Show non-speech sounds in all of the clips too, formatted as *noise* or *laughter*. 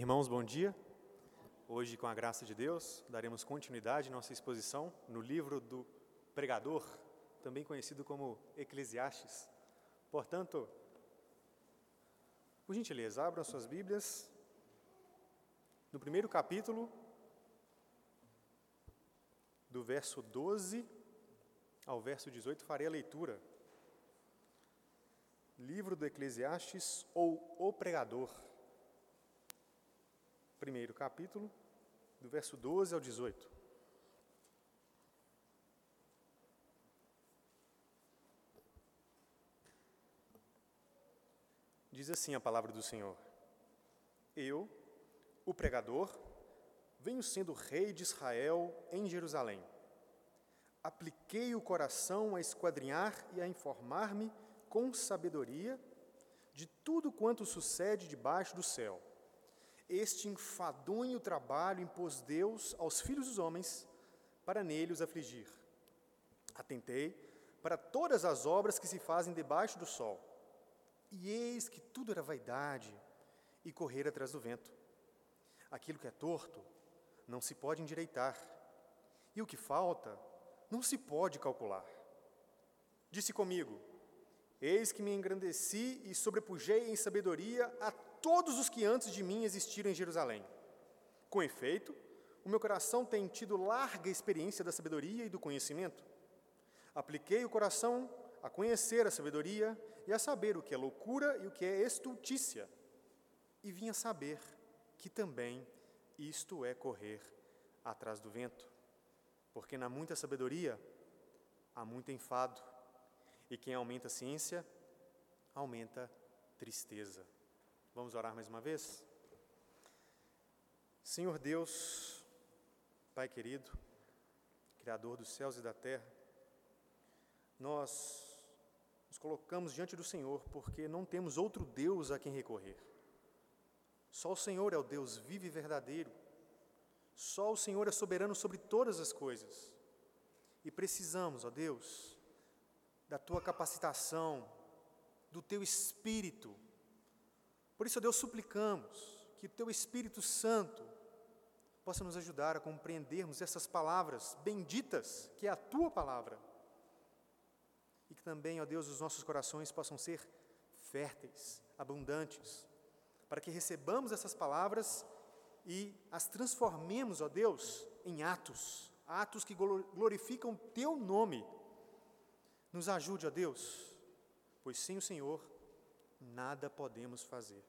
Irmãos, bom dia. Hoje, com a graça de Deus, daremos continuidade à nossa exposição no livro do pregador, também conhecido como Eclesiastes. Portanto, por gentileza, abram suas Bíblias. No primeiro capítulo, do verso 12 ao verso 18, farei a leitura. Livro do Eclesiastes ou O Pregador primeiro capítulo, do verso 12 ao 18. Diz assim a palavra do Senhor: Eu, o pregador, venho sendo rei de Israel em Jerusalém. Apliquei o coração a esquadrinhar e a informar-me com sabedoria de tudo quanto sucede debaixo do céu este enfadonho trabalho impôs Deus aos filhos dos homens para nele os afligir. Atentei para todas as obras que se fazem debaixo do sol, e eis que tudo era vaidade e correr atrás do vento. Aquilo que é torto não se pode endireitar, e o que falta não se pode calcular. Disse comigo: Eis que me engrandeci e sobrepujei em sabedoria a todos os que antes de mim existiram em Jerusalém. Com efeito, o meu coração tem tido larga experiência da sabedoria e do conhecimento. Apliquei o coração a conhecer a sabedoria e a saber o que é loucura e o que é estultícia. E vim a saber que também isto é correr atrás do vento. Porque na muita sabedoria há muito enfado, e quem aumenta a ciência aumenta tristeza. Vamos orar mais uma vez? Senhor Deus, Pai querido, Criador dos céus e da terra, nós nos colocamos diante do Senhor porque não temos outro Deus a quem recorrer. Só o Senhor é o Deus vivo e verdadeiro. Só o Senhor é soberano sobre todas as coisas. E precisamos, ó Deus, da tua capacitação, do teu espírito por isso, Deus, suplicamos que o Teu Espírito Santo possa nos ajudar a compreendermos essas palavras benditas, que é a Tua palavra. E que também, ó Deus, os nossos corações possam ser férteis, abundantes, para que recebamos essas palavras e as transformemos, ó Deus, em atos, atos que glorificam Teu nome. Nos ajude, ó Deus, pois sem o Senhor nada podemos fazer.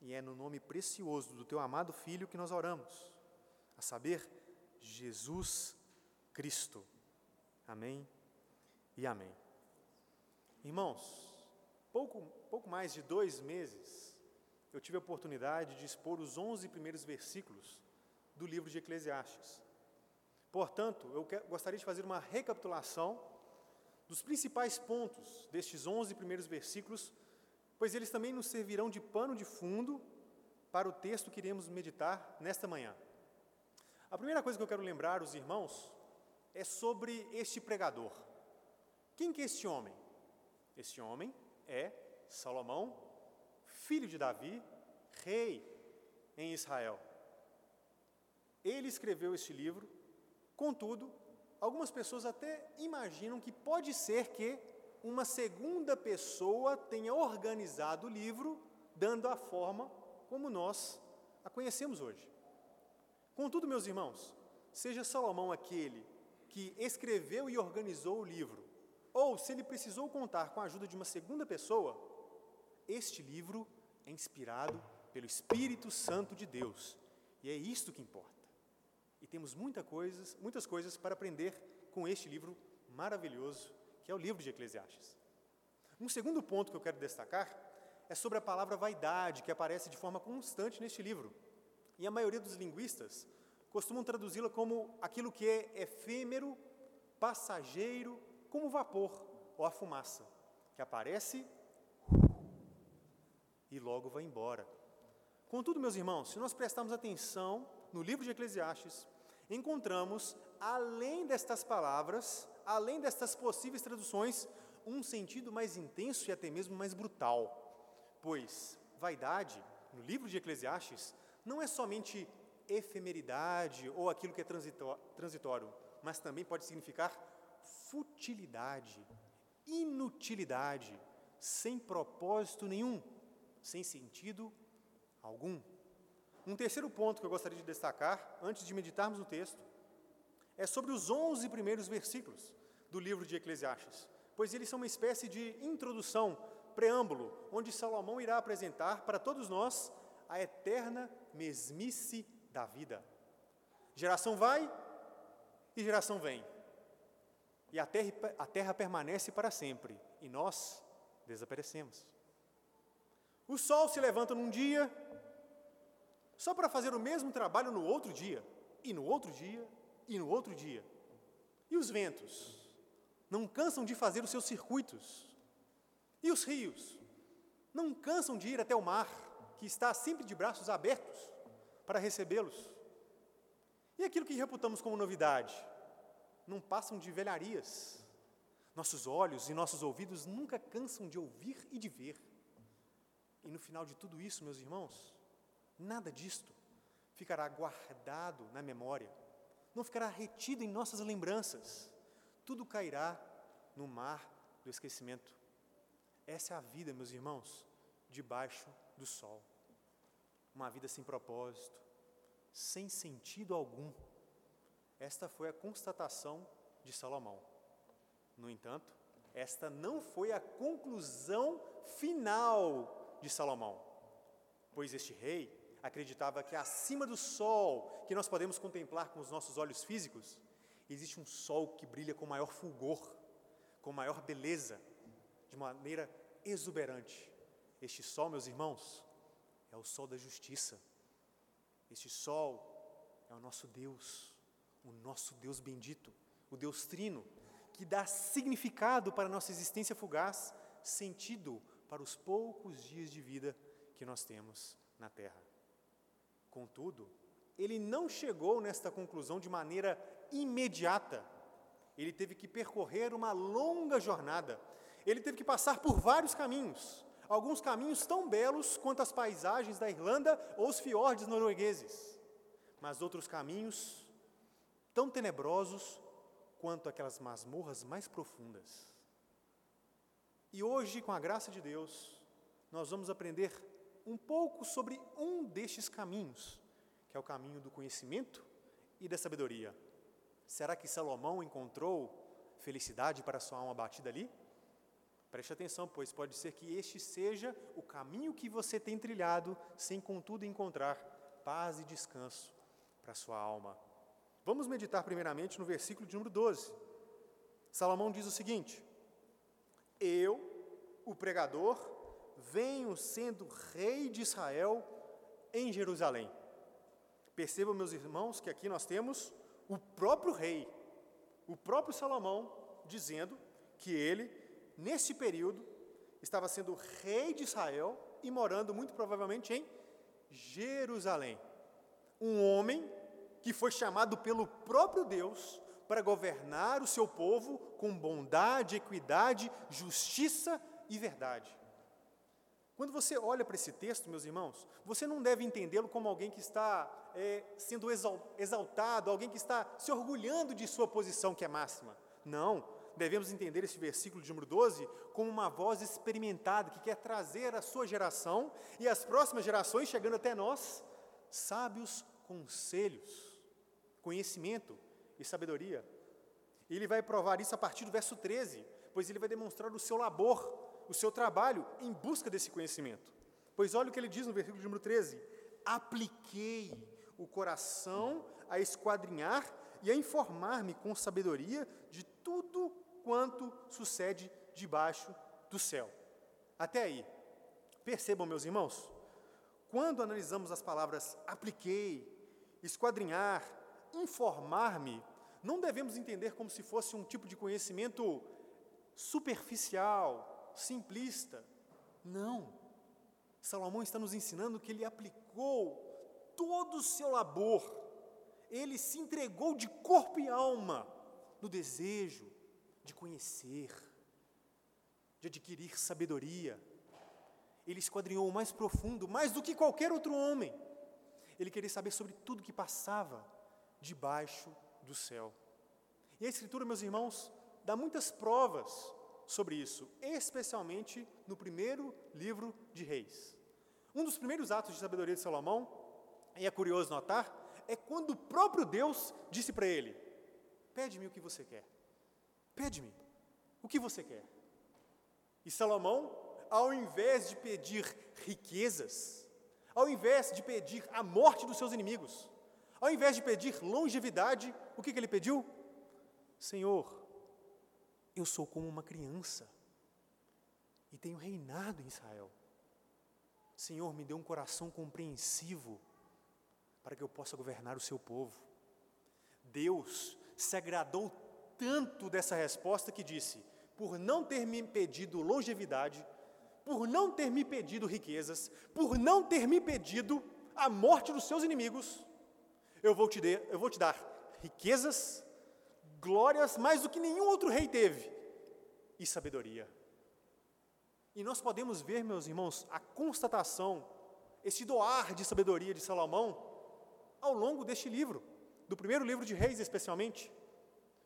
E é no nome precioso do teu amado Filho que nós oramos, a saber, Jesus Cristo. Amém e amém. Irmãos, pouco, pouco mais de dois meses, eu tive a oportunidade de expor os onze primeiros versículos do livro de Eclesiastes. Portanto, eu gostaria de fazer uma recapitulação dos principais pontos destes 11 primeiros versículos, pois eles também nos servirão de pano de fundo para o texto que iremos meditar nesta manhã. A primeira coisa que eu quero lembrar os irmãos é sobre este pregador. Quem que é este homem? Este homem é Salomão, filho de Davi, rei em Israel. Ele escreveu este livro, contudo, algumas pessoas até imaginam que pode ser que uma segunda pessoa tenha organizado o livro, dando a forma como nós a conhecemos hoje. Contudo, meus irmãos, seja Salomão aquele que escreveu e organizou o livro, ou se ele precisou contar com a ajuda de uma segunda pessoa, este livro é inspirado pelo Espírito Santo de Deus, e é isto que importa. E temos muita coisas, muitas coisas para aprender com este livro maravilhoso, que é o livro de Eclesiastes. Um segundo ponto que eu quero destacar é sobre a palavra vaidade, que aparece de forma constante neste livro. E a maioria dos linguistas costumam traduzi-la como aquilo que é efêmero, passageiro, como o vapor ou a fumaça, que aparece e logo vai embora. Contudo, meus irmãos, se nós prestarmos atenção no livro de Eclesiastes, encontramos, além destas palavras, além destas possíveis traduções, um sentido mais intenso e até mesmo mais brutal. Pois vaidade no livro de Eclesiastes, não é somente efemeridade ou aquilo que é transitório, mas também pode significar futilidade, inutilidade, sem propósito nenhum, sem sentido algum. Um terceiro ponto que eu gostaria de destacar, antes de meditarmos no texto, é sobre os onze primeiros versículos do livro de Eclesiastes, pois eles são uma espécie de introdução, preâmbulo, onde Salomão irá apresentar para todos nós a eterna mesmice da vida. Geração vai e geração vem. E a terra, a terra permanece para sempre, e nós desaparecemos. O sol se levanta num dia, só para fazer o mesmo trabalho no outro dia, e no outro dia, e no outro dia. E os ventos não cansam de fazer os seus circuitos. E os rios não cansam de ir até o mar, que está sempre de braços abertos para recebê-los. E aquilo que reputamos como novidade, não passam de velharias. Nossos olhos e nossos ouvidos nunca cansam de ouvir e de ver. E no final de tudo isso, meus irmãos, nada disto ficará guardado na memória, não ficará retido em nossas lembranças. Tudo cairá no mar do esquecimento. Essa é a vida, meus irmãos, debaixo do sol. Uma vida sem propósito, sem sentido algum. Esta foi a constatação de Salomão. No entanto, esta não foi a conclusão final de Salomão, pois este rei acreditava que acima do sol, que nós podemos contemplar com os nossos olhos físicos, existe um sol que brilha com maior fulgor, com maior beleza, de maneira exuberante. Este sol, meus irmãos, é o sol da justiça. Este sol é o nosso Deus, o nosso Deus bendito, o Deus Trino, que dá significado para a nossa existência fugaz, sentido para os poucos dias de vida que nós temos na terra. Contudo, ele não chegou nesta conclusão de maneira imediata. Ele teve que percorrer uma longa jornada. Ele teve que passar por vários caminhos, alguns caminhos tão belos quanto as paisagens da Irlanda ou os fiordes noruegueses, mas outros caminhos tão tenebrosos quanto aquelas masmorras mais profundas. E hoje, com a graça de Deus, nós vamos aprender um pouco sobre um destes caminhos, que é o caminho do conhecimento e da sabedoria. Será que Salomão encontrou felicidade para sua alma batida ali? Preste atenção, pois pode ser que este seja o caminho que você tem trilhado, sem contudo encontrar paz e descanso para sua alma. Vamos meditar primeiramente no versículo de número 12. Salomão diz o seguinte: Eu, o pregador, venho sendo rei de Israel em Jerusalém. Percebam, meus irmãos, que aqui nós temos o próprio rei, o próprio Salomão, dizendo que ele, nesse período, estava sendo rei de Israel e morando muito provavelmente em Jerusalém. Um homem que foi chamado pelo próprio Deus para governar o seu povo com bondade, equidade, justiça e verdade. Quando você olha para esse texto, meus irmãos, você não deve entendê-lo como alguém que está é, sendo exaltado, alguém que está se orgulhando de sua posição que é máxima. Não, devemos entender esse versículo de número 12 como uma voz experimentada que quer trazer à sua geração e às próximas gerações, chegando até nós, sábios conselhos, conhecimento e sabedoria. E ele vai provar isso a partir do verso 13, pois ele vai demonstrar o seu labor o seu trabalho em busca desse conhecimento. Pois olha o que ele diz no versículo número 13: Apliquei o coração a esquadrinhar e a informar-me com sabedoria de tudo quanto sucede debaixo do céu. Até aí. Percebam, meus irmãos, quando analisamos as palavras apliquei, esquadrinhar, informar-me, não devemos entender como se fosse um tipo de conhecimento superficial, simplista. Não. Salomão está nos ensinando que ele aplicou todo o seu labor, ele se entregou de corpo e alma no desejo de conhecer, de adquirir sabedoria. Ele esquadrinhou o mais profundo, mais do que qualquer outro homem. Ele queria saber sobre tudo que passava debaixo do céu. E a Escritura, meus irmãos, dá muitas provas sobre isso, especialmente no primeiro livro de Reis. Um dos primeiros atos de sabedoria de Salomão, e é curioso notar, é quando o próprio Deus disse para ele: Pede-me o que você quer. Pede-me o que você quer. E Salomão, ao invés de pedir riquezas, ao invés de pedir a morte dos seus inimigos, ao invés de pedir longevidade, o que, que ele pediu? Senhor, eu sou como uma criança e tenho reinado em Israel. Senhor, me dê um coração compreensivo para que eu possa governar o seu povo. Deus se agradou tanto dessa resposta que disse: por não ter me pedido longevidade, por não ter me pedido riquezas, por não ter me pedido a morte dos seus inimigos, eu vou te, de, eu vou te dar riquezas, glórias mais do que nenhum outro rei teve, e sabedoria. E nós podemos ver, meus irmãos, a constatação, esse doar de sabedoria de Salomão, ao longo deste livro, do primeiro livro de Reis especialmente.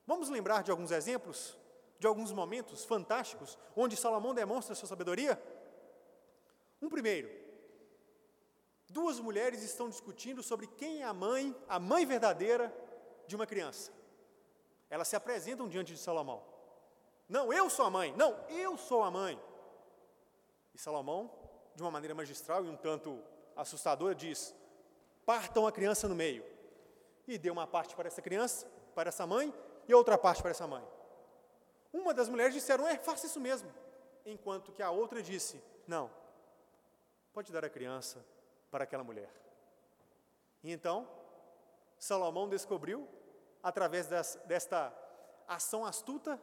Vamos lembrar de alguns exemplos, de alguns momentos fantásticos, onde Salomão demonstra sua sabedoria? Um primeiro, duas mulheres estão discutindo sobre quem é a mãe, a mãe verdadeira de uma criança. Elas se apresentam diante de Salomão. Não, eu sou a mãe. Não, eu sou a mãe. E Salomão, de uma maneira magistral e um tanto assustadora, diz: partam a criança no meio. E deu uma parte para essa criança, para essa mãe, e outra parte para essa mãe. Uma das mulheres disseram: é, faça isso mesmo. Enquanto que a outra disse: não, pode dar a criança para aquela mulher. E então, Salomão descobriu através das, desta ação astuta,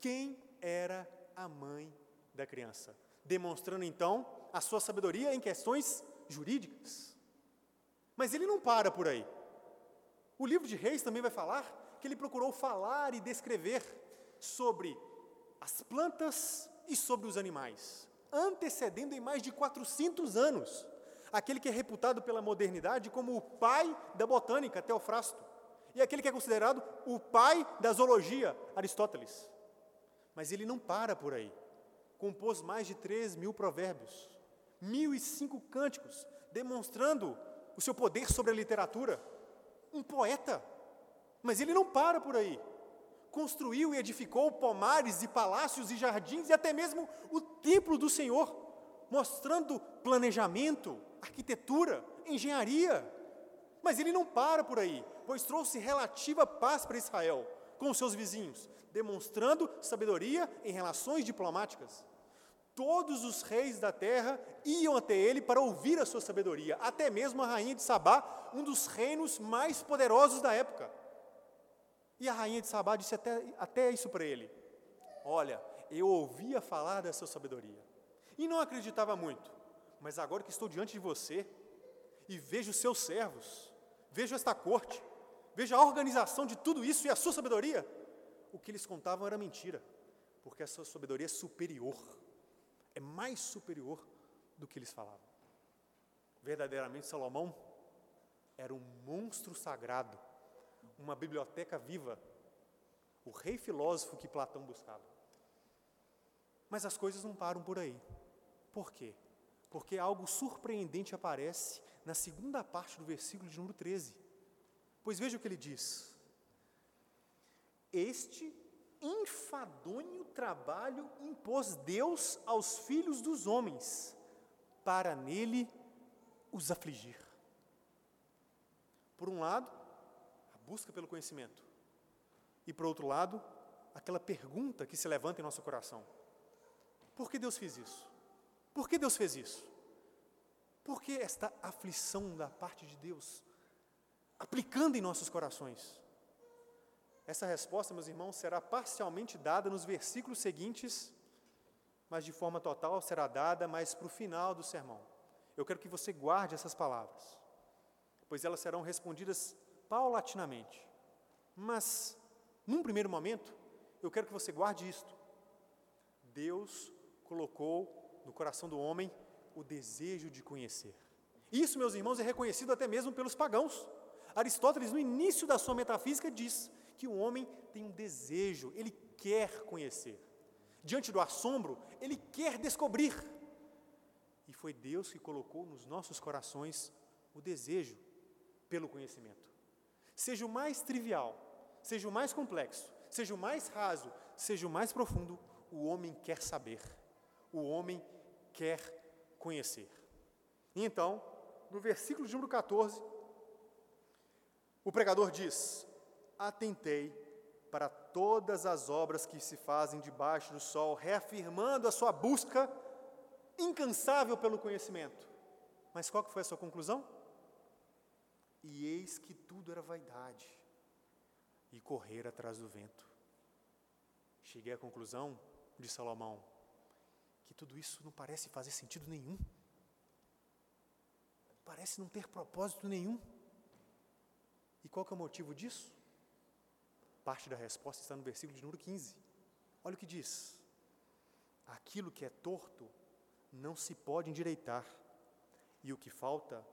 quem era a mãe da criança, demonstrando então a sua sabedoria em questões jurídicas. Mas ele não para por aí. O livro de Reis também vai falar que ele procurou falar e descrever sobre as plantas e sobre os animais, antecedendo em mais de 400 anos aquele que é reputado pela modernidade como o pai da botânica, Teofrasto e aquele que é considerado o pai da zoologia, Aristóteles. Mas ele não para por aí. Compôs mais de 3 mil provérbios, mil e cinco cânticos, demonstrando o seu poder sobre a literatura. Um poeta. Mas ele não para por aí. Construiu e edificou pomares e palácios e jardins e até mesmo o templo do Senhor, mostrando planejamento, arquitetura, engenharia. Mas ele não para por aí pois trouxe relativa paz para Israel com seus vizinhos, demonstrando sabedoria em relações diplomáticas. Todos os reis da terra iam até ele para ouvir a sua sabedoria, até mesmo a rainha de Sabá, um dos reinos mais poderosos da época. E a rainha de Sabá disse até, até isso para ele: Olha, eu ouvia falar da sua sabedoria e não acreditava muito, mas agora que estou diante de você e vejo seus servos, vejo esta corte, Veja a organização de tudo isso e a sua sabedoria. O que eles contavam era mentira, porque a sua sabedoria é superior, é mais superior do que eles falavam. Verdadeiramente, Salomão era um monstro sagrado, uma biblioteca viva, o rei filósofo que Platão buscava. Mas as coisas não param por aí. Por quê? Porque algo surpreendente aparece na segunda parte do versículo de número 13. Pois veja o que ele diz: Este enfadonho trabalho impôs Deus aos filhos dos homens, para nele os afligir. Por um lado, a busca pelo conhecimento, e por outro lado, aquela pergunta que se levanta em nosso coração: por que Deus fez isso? Por que Deus fez isso? Por que esta aflição da parte de Deus? Aplicando em nossos corações? Essa resposta, meus irmãos, será parcialmente dada nos versículos seguintes, mas de forma total será dada mais para o final do sermão. Eu quero que você guarde essas palavras, pois elas serão respondidas paulatinamente. Mas, num primeiro momento, eu quero que você guarde isto. Deus colocou no coração do homem o desejo de conhecer. Isso, meus irmãos, é reconhecido até mesmo pelos pagãos. Aristóteles, no início da sua metafísica, diz que o homem tem um desejo, ele quer conhecer. Diante do assombro, ele quer descobrir. E foi Deus que colocou nos nossos corações o desejo pelo conhecimento. Seja o mais trivial, seja o mais complexo, seja o mais raso, seja o mais profundo, o homem quer saber, o homem quer conhecer. E então, no versículo de número 14, o pregador diz: Atentei para todas as obras que se fazem debaixo do sol, reafirmando a sua busca incansável pelo conhecimento. Mas qual que foi a sua conclusão? E eis que tudo era vaidade e correr atrás do vento. Cheguei à conclusão de Salomão que tudo isso não parece fazer sentido nenhum parece não ter propósito nenhum. E qual que é o motivo disso? Parte da resposta está no versículo de número 15. Olha o que diz: Aquilo que é torto não se pode endireitar, e o que falta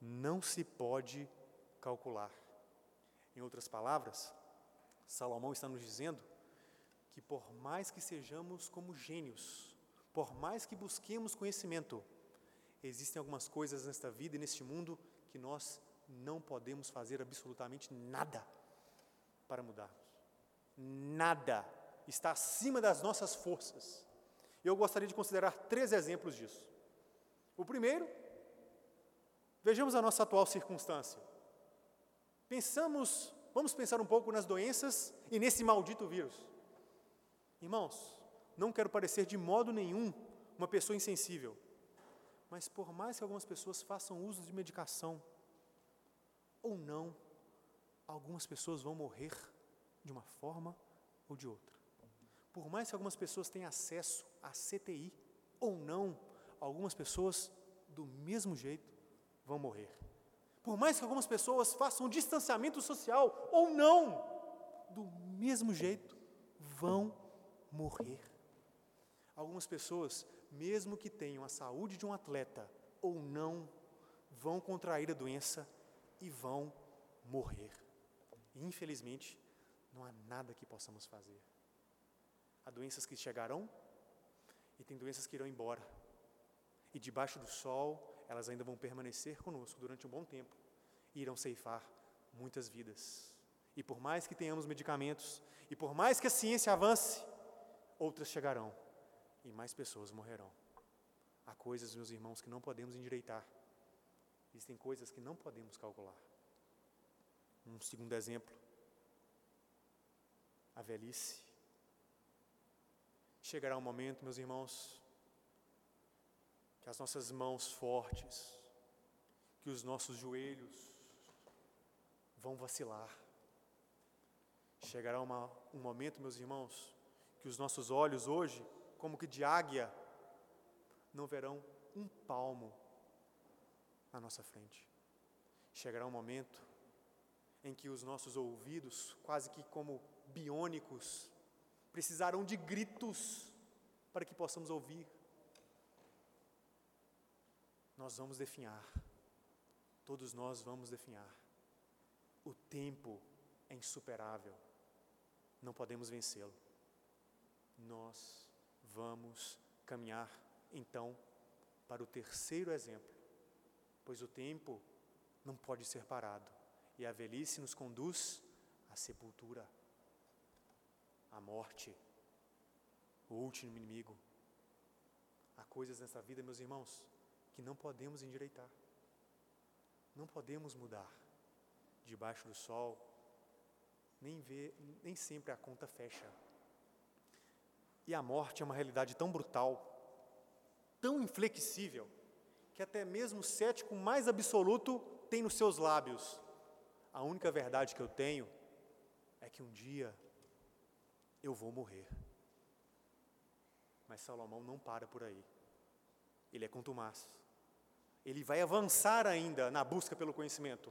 não se pode calcular. Em outras palavras, Salomão está nos dizendo que por mais que sejamos como gênios, por mais que busquemos conhecimento, existem algumas coisas nesta vida e neste mundo que nós não podemos fazer absolutamente nada para mudarmos. Nada está acima das nossas forças. Eu gostaria de considerar três exemplos disso. O primeiro, vejamos a nossa atual circunstância. Pensamos, vamos pensar um pouco nas doenças e nesse maldito vírus. Irmãos, não quero parecer de modo nenhum uma pessoa insensível, mas por mais que algumas pessoas façam uso de medicação ou não, algumas pessoas vão morrer de uma forma ou de outra. Por mais que algumas pessoas tenham acesso à CTI ou não, algumas pessoas do mesmo jeito vão morrer. Por mais que algumas pessoas façam um distanciamento social ou não, do mesmo jeito vão morrer. Algumas pessoas mesmo que tenham a saúde de um atleta ou não, vão contrair a doença e vão morrer. Infelizmente, não há nada que possamos fazer. Há doenças que chegarão e tem doenças que irão embora. E debaixo do sol, elas ainda vão permanecer conosco durante um bom tempo e irão ceifar muitas vidas. E por mais que tenhamos medicamentos, e por mais que a ciência avance, outras chegarão e mais pessoas morrerão. Há coisas, meus irmãos, que não podemos endireitar. Existem coisas que não podemos calcular. Um segundo exemplo, a velhice. Chegará um momento, meus irmãos, que as nossas mãos fortes, que os nossos joelhos vão vacilar. Chegará uma, um momento, meus irmãos, que os nossos olhos hoje como que de águia, não verão um palmo na nossa frente. Chegará um momento em que os nossos ouvidos, quase que como biônicos, precisarão de gritos para que possamos ouvir. Nós vamos definhar, todos nós vamos definhar. O tempo é insuperável, não podemos vencê-lo. Nós Vamos caminhar então para o terceiro exemplo, pois o tempo não pode ser parado e a velhice nos conduz à sepultura, à morte, o último inimigo. Há coisas nessa vida, meus irmãos, que não podemos endireitar, não podemos mudar. Debaixo do sol, nem, vê, nem sempre a conta fecha. E a morte é uma realidade tão brutal, tão inflexível, que até mesmo o cético mais absoluto tem nos seus lábios: a única verdade que eu tenho é que um dia eu vou morrer. Mas Salomão não para por aí. Ele é contumaz. Ele vai avançar ainda na busca pelo conhecimento.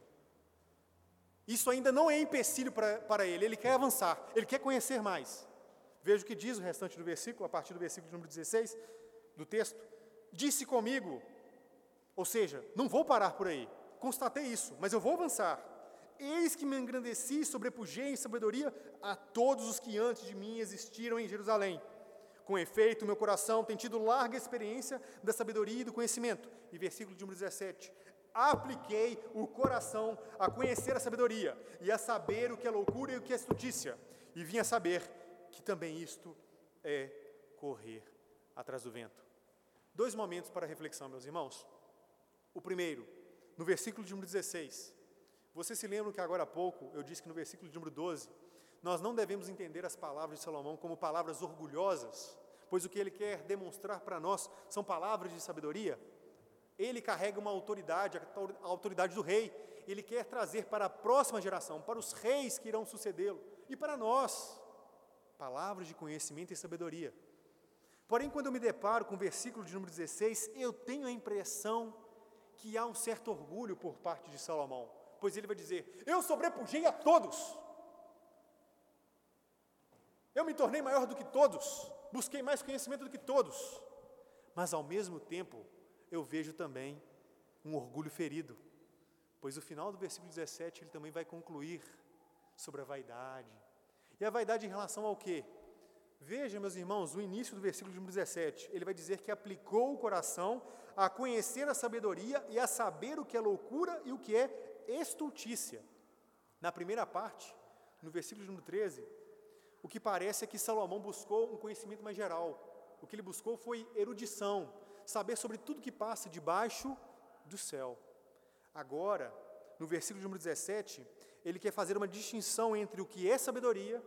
Isso ainda não é empecilho para, para ele, ele quer avançar, ele quer conhecer mais. Veja o que diz o restante do versículo, a partir do versículo número 16 do texto. disse comigo, ou seja, não vou parar por aí, constatei isso, mas eu vou avançar. Eis que me engrandeci sobrepujei em sabedoria a todos os que antes de mim existiram em Jerusalém. Com efeito, meu coração tem tido larga experiência da sabedoria e do conhecimento. E versículo de número 17: Apliquei o coração a conhecer a sabedoria e a saber o que é loucura e o que é estutícia. E vim a saber que também isto é correr atrás do vento. Dois momentos para reflexão, meus irmãos. O primeiro, no versículo de número 16. Você se lembra que agora há pouco eu disse que no versículo de número 12, nós não devemos entender as palavras de Salomão como palavras orgulhosas, pois o que ele quer demonstrar para nós são palavras de sabedoria. Ele carrega uma autoridade, a autoridade do rei. Ele quer trazer para a próxima geração, para os reis que irão sucedê-lo e para nós, palavras de conhecimento e sabedoria. Porém, quando eu me deparo com o versículo de número 16, eu tenho a impressão que há um certo orgulho por parte de Salomão, pois ele vai dizer: Eu sobrepujei a todos, eu me tornei maior do que todos, busquei mais conhecimento do que todos, mas ao mesmo tempo eu vejo também um orgulho ferido, pois o final do versículo 17 ele também vai concluir sobre a vaidade. E a vaidade em relação ao quê? Veja, meus irmãos, o início do versículo 17, ele vai dizer que aplicou o coração a conhecer a sabedoria e a saber o que é loucura e o que é estultícia. Na primeira parte, no versículo número 13, o que parece é que Salomão buscou um conhecimento mais geral. O que ele buscou foi erudição, saber sobre tudo que passa debaixo do céu. Agora, no versículo número 17, ele quer fazer uma distinção entre o que é sabedoria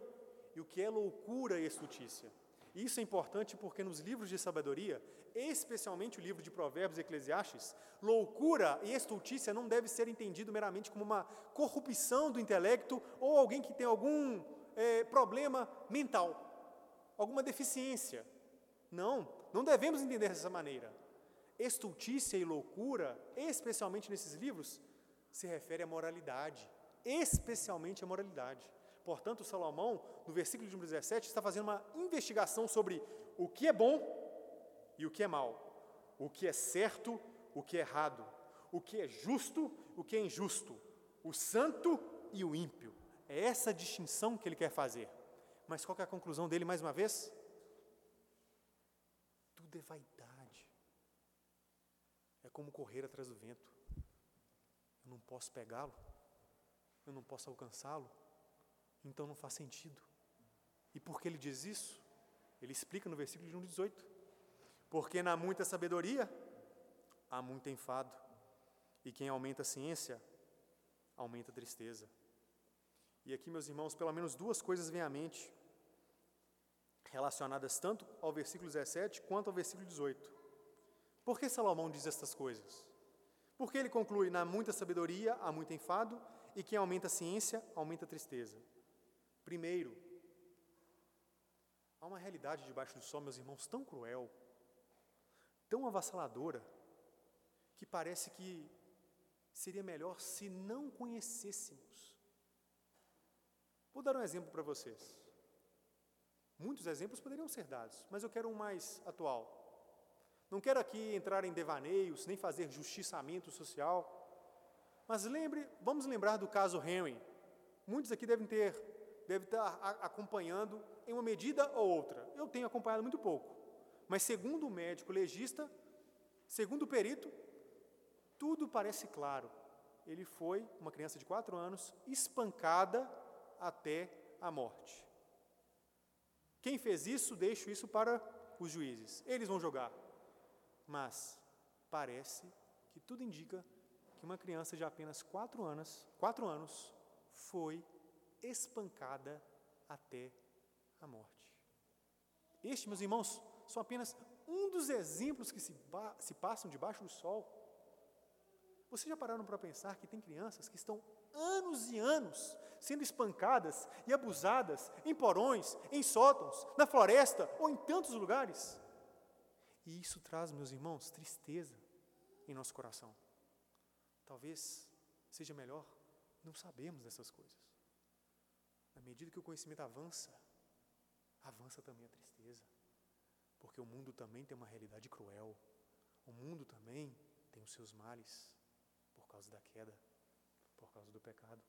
e o que é loucura e estultícia. Isso é importante porque nos livros de sabedoria, especialmente o livro de Provérbios e Eclesiastes, loucura e estultícia não deve ser entendido meramente como uma corrupção do intelecto ou alguém que tem algum é, problema mental, alguma deficiência. Não, não devemos entender dessa maneira. Estultícia e loucura, especialmente nesses livros, se refere à moralidade, especialmente à moralidade. Portanto, Salomão, no versículo de 17, está fazendo uma investigação sobre o que é bom e o que é mal, o que é certo, o que é errado, o que é justo, o que é injusto, o santo e o ímpio. É essa distinção que ele quer fazer. Mas qual é a conclusão dele mais uma vez? Tudo é vaidade. É como correr atrás do vento. Eu não posso pegá-lo, eu não posso alcançá-lo, então não faz sentido. E por que ele diz isso? Ele explica no versículo de 18: Porque na muita sabedoria há muito enfado, e quem aumenta a ciência aumenta a tristeza. E aqui, meus irmãos, pelo menos duas coisas vêm à mente, relacionadas tanto ao versículo 17 quanto ao versículo 18. Por que Salomão diz estas coisas? Porque ele conclui: na muita sabedoria há muito enfado, e quem aumenta a ciência aumenta a tristeza. Primeiro, há uma realidade debaixo do sol, meus irmãos, tão cruel, tão avassaladora, que parece que seria melhor se não conhecêssemos Vou dar um exemplo para vocês. Muitos exemplos poderiam ser dados, mas eu quero um mais atual. Não quero aqui entrar em devaneios, nem fazer justiçamento social, mas lembre, vamos lembrar do caso Henry. Muitos aqui devem ter, devem estar acompanhando em uma medida ou outra. Eu tenho acompanhado muito pouco, mas segundo o médico legista, segundo o perito, tudo parece claro. Ele foi uma criança de quatro anos espancada até a morte. Quem fez isso, deixo isso para os juízes. Eles vão jogar. Mas parece que tudo indica que uma criança de apenas quatro anos, quatro anos foi espancada até a morte. Este, meus irmãos, são apenas um dos exemplos que se, se passam debaixo do sol. Vocês já pararam para pensar que tem crianças que estão anos e anos sendo espancadas e abusadas em porões, em sótãos, na floresta ou em tantos lugares. E isso traz, meus irmãos, tristeza em nosso coração. Talvez seja melhor não sabermos dessas coisas. Na medida que o conhecimento avança, avança também a tristeza. Porque o mundo também tem uma realidade cruel. O mundo também tem os seus males por causa da queda, por causa do pecado.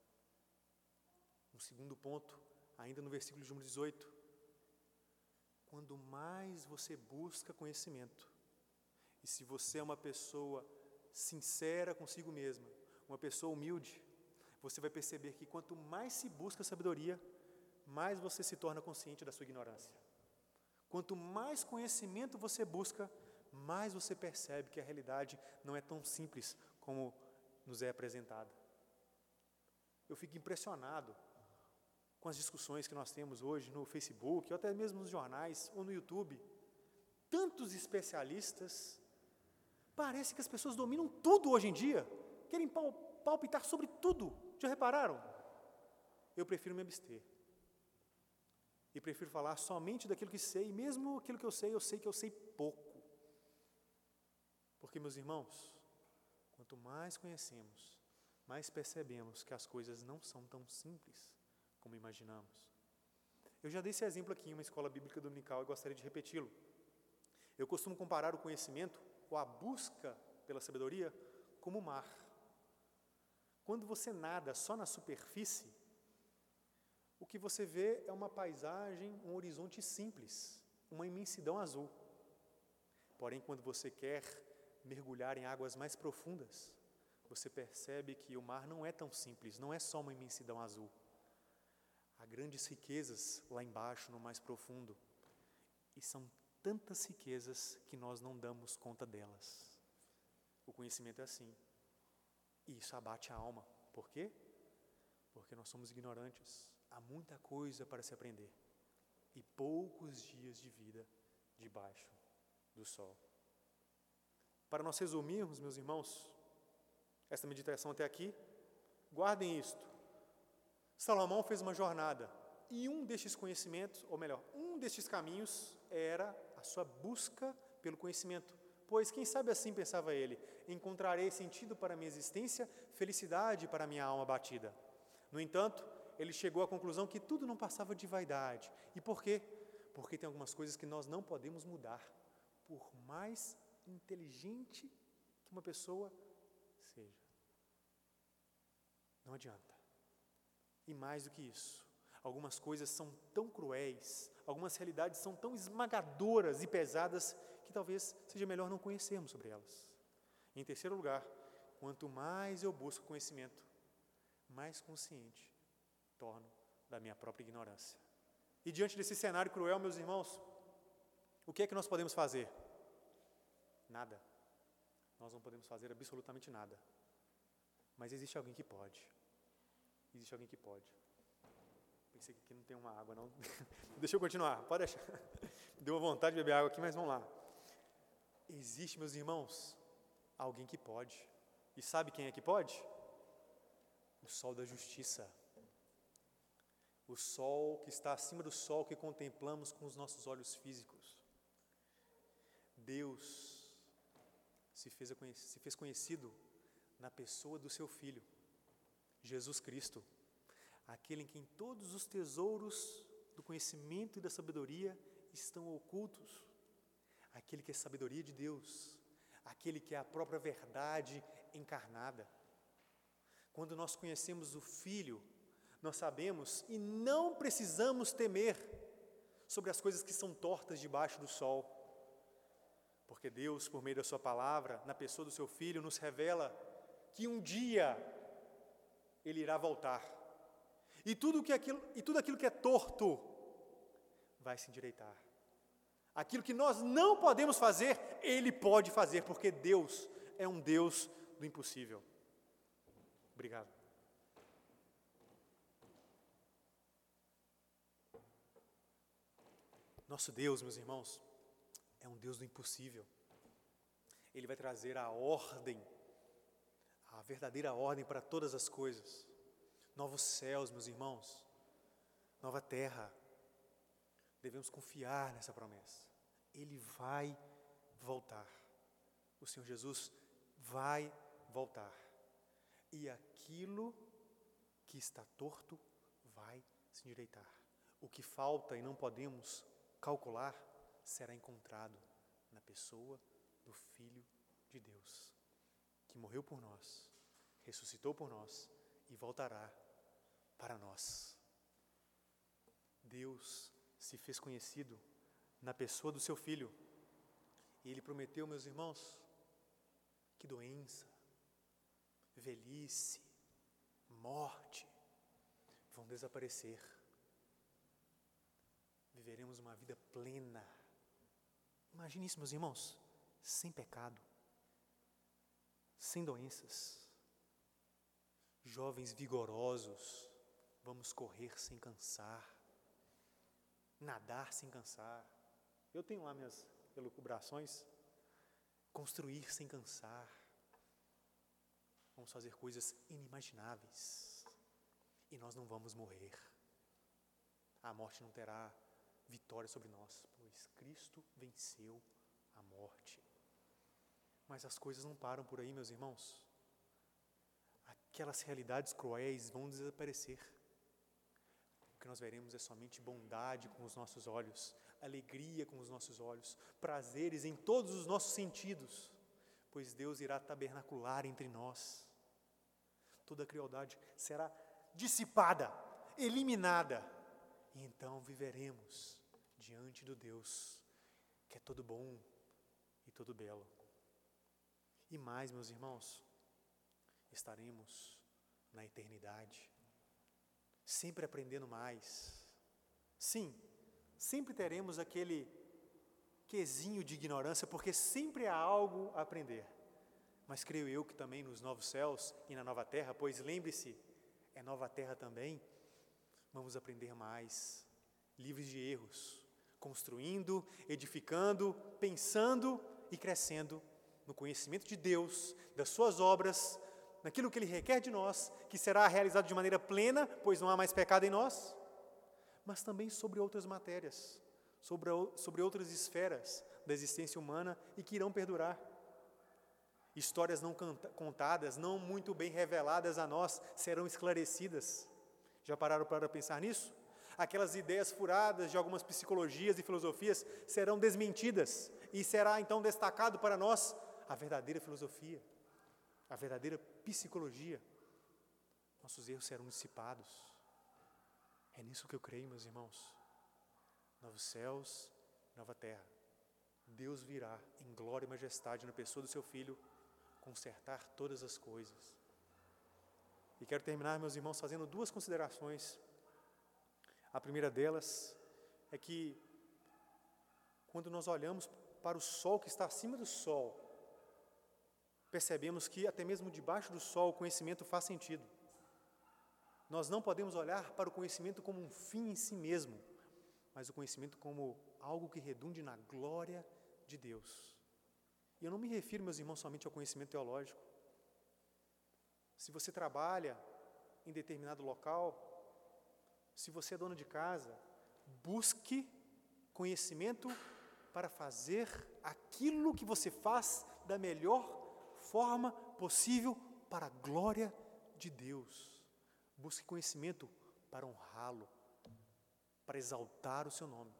Um segundo ponto, ainda no versículo de número 18. Quando mais você busca conhecimento, e se você é uma pessoa sincera consigo mesma, uma pessoa humilde, você vai perceber que quanto mais se busca sabedoria, mais você se torna consciente da sua ignorância. Quanto mais conhecimento você busca, mais você percebe que a realidade não é tão simples como nos é apresentada. Eu fico impressionado com as discussões que nós temos hoje no Facebook, ou até mesmo nos jornais ou no YouTube. Tantos especialistas, parece que as pessoas dominam tudo hoje em dia, querem palpitar sobre tudo. Já repararam? Eu prefiro me abster. E prefiro falar somente daquilo que sei, mesmo aquilo que eu sei, eu sei que eu sei pouco. Porque, meus irmãos, quanto mais conhecemos, mais percebemos que as coisas não são tão simples como imaginamos. Eu já dei esse exemplo aqui em uma escola bíblica dominical e gostaria de repeti-lo. Eu costumo comparar o conhecimento ou a busca pela sabedoria como o mar. Quando você nada só na superfície, o que você vê é uma paisagem, um horizonte simples, uma imensidão azul. Porém, quando você quer mergulhar em águas mais profundas, você percebe que o mar não é tão simples, não é só uma imensidão azul. Há grandes riquezas lá embaixo, no mais profundo. E são tantas riquezas que nós não damos conta delas. O conhecimento é assim. E isso abate a alma. Por quê? Porque nós somos ignorantes. Há muita coisa para se aprender. E poucos dias de vida debaixo do sol. Para nós resumirmos, meus irmãos, esta meditação até aqui, guardem isto. Salomão fez uma jornada e um destes conhecimentos, ou melhor, um destes caminhos era a sua busca pelo conhecimento. Pois, quem sabe assim pensava ele, encontrarei sentido para minha existência, felicidade para minha alma batida. No entanto, ele chegou à conclusão que tudo não passava de vaidade. E por quê? Porque tem algumas coisas que nós não podemos mudar, por mais inteligente que uma pessoa seja. Não adianta. E mais do que isso, algumas coisas são tão cruéis, algumas realidades são tão esmagadoras e pesadas que talvez seja melhor não conhecermos sobre elas. Em terceiro lugar, quanto mais eu busco conhecimento, mais consciente torno da minha própria ignorância. E diante desse cenário cruel, meus irmãos, o que é que nós podemos fazer? Nada. Nós não podemos fazer absolutamente nada. Mas existe alguém que pode. Existe alguém que pode. Que aqui não tem uma água, não. *laughs* Deixa eu continuar, pode deixar. *laughs* Deu vontade de beber água aqui, mas vamos lá. Existe, meus irmãos, alguém que pode. E sabe quem é que pode? O sol da justiça. O sol que está acima do sol que contemplamos com os nossos olhos físicos. Deus se fez, se fez conhecido na pessoa do seu Filho, Jesus Cristo, aquele em quem todos os tesouros do conhecimento e da sabedoria estão ocultos, aquele que é sabedoria de Deus, aquele que é a própria verdade encarnada. Quando nós conhecemos o Filho, nós sabemos e não precisamos temer sobre as coisas que são tortas debaixo do sol porque Deus, por meio da Sua palavra, na pessoa do Seu Filho, nos revela que um dia Ele irá voltar. E tudo, que aquilo, e tudo aquilo que é torto vai se endireitar. Aquilo que nós não podemos fazer, Ele pode fazer, porque Deus é um Deus do impossível. Obrigado. Nosso Deus, meus irmãos, é um Deus do impossível. Ele vai trazer a ordem, a verdadeira ordem para todas as coisas. Novos céus, meus irmãos, nova terra. Devemos confiar nessa promessa. Ele vai voltar. O Senhor Jesus vai voltar. E aquilo que está torto vai se endireitar. O que falta e não podemos calcular será encontrado na pessoa do Filho de Deus, que morreu por nós, ressuscitou por nós e voltará para nós. Deus se fez conhecido na pessoa do seu filho. E ele prometeu, meus irmãos, que doença, velhice, morte vão desaparecer. Viveremos uma vida plena. Imagine isso, meus irmãos, sem pecado, sem doenças, jovens vigorosos, vamos correr sem cansar, nadar sem cansar. Eu tenho lá minhas elucubrações, construir sem cansar. Vamos fazer coisas inimagináveis e nós não vamos morrer. A morte não terá vitória sobre nós, pois Cristo venceu a morte. Mas as coisas não param por aí, meus irmãos. Aquelas realidades cruéis vão desaparecer. O que nós veremos é somente bondade com os nossos olhos, alegria com os nossos olhos, prazeres em todos os nossos sentidos, pois Deus irá tabernacular entre nós. Toda a crueldade será dissipada, eliminada, e então viveremos diante do Deus que é todo bom e todo belo. E mais, meus irmãos, estaremos na eternidade, sempre aprendendo mais. Sim, sempre teremos aquele quesinho de ignorância, porque sempre há algo a aprender. Mas creio eu que também nos novos céus e na nova terra, pois lembre-se, é nova terra também, vamos aprender mais, livres de erros, construindo, edificando, pensando e crescendo no conhecimento de Deus, das Suas obras, naquilo que Ele requer de nós, que será realizado de maneira plena, pois não há mais pecado em nós, mas também sobre outras matérias, sobre, sobre outras esferas da existência humana e que irão perdurar. Histórias não contadas, não muito bem reveladas a nós, serão esclarecidas. Já pararam para pensar nisso? Aquelas ideias furadas de algumas psicologias e filosofias serão desmentidas e será então destacado para nós a verdadeira filosofia, a verdadeira psicologia. Nossos erros serão dissipados. É nisso que eu creio, meus irmãos. Novos céus, nova terra. Deus virá em glória e majestade na pessoa do seu Filho consertar todas as coisas. E quero terminar, meus irmãos, fazendo duas considerações. A primeira delas é que, quando nós olhamos para o sol que está acima do sol, percebemos que até mesmo debaixo do sol o conhecimento faz sentido. Nós não podemos olhar para o conhecimento como um fim em si mesmo, mas o conhecimento como algo que redunde na glória de Deus. E eu não me refiro, meus irmãos, somente ao conhecimento teológico. Se você trabalha em determinado local, se você é dono de casa, busque conhecimento para fazer aquilo que você faz da melhor forma possível para a glória de Deus. Busque conhecimento para honrá-lo, para exaltar o seu nome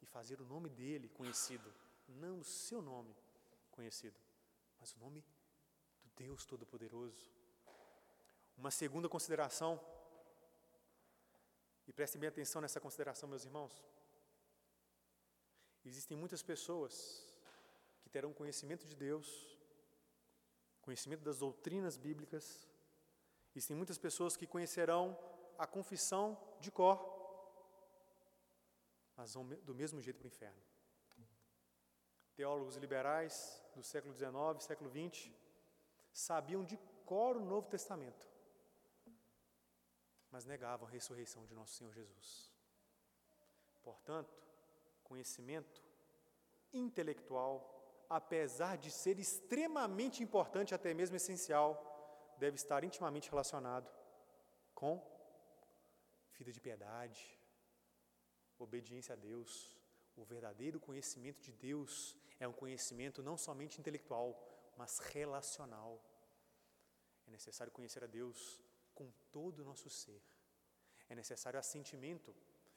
e fazer o nome dele conhecido, não o seu nome conhecido, mas o nome do Deus Todo-Poderoso. Uma segunda consideração, e prestem bem atenção nessa consideração, meus irmãos. Existem muitas pessoas que terão conhecimento de Deus, conhecimento das doutrinas bíblicas, existem muitas pessoas que conhecerão a confissão de cor, mas vão do mesmo jeito para o inferno. Teólogos liberais do século XIX, século XX, sabiam de cor o Novo Testamento, mas negavam a ressurreição de nosso Senhor Jesus. Portanto, conhecimento intelectual, apesar de ser extremamente importante, até mesmo essencial, deve estar intimamente relacionado com vida de piedade, obediência a Deus, o verdadeiro conhecimento de Deus é um conhecimento não somente intelectual, mas relacional. É necessário conhecer a Deus com todo o nosso ser. É necessário assentimento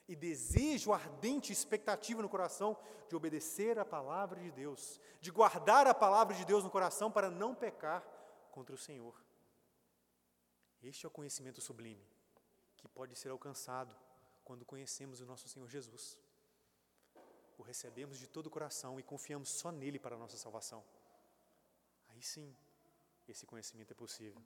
e desejo, ardente expectativa no coração de obedecer a palavra de Deus, de guardar a palavra de Deus no coração para não pecar contra o Senhor. Este é o conhecimento sublime que pode ser alcançado quando conhecemos o nosso Senhor Jesus. O recebemos de todo o coração e confiamos só nele para a nossa salvação. Aí sim, esse conhecimento é possível.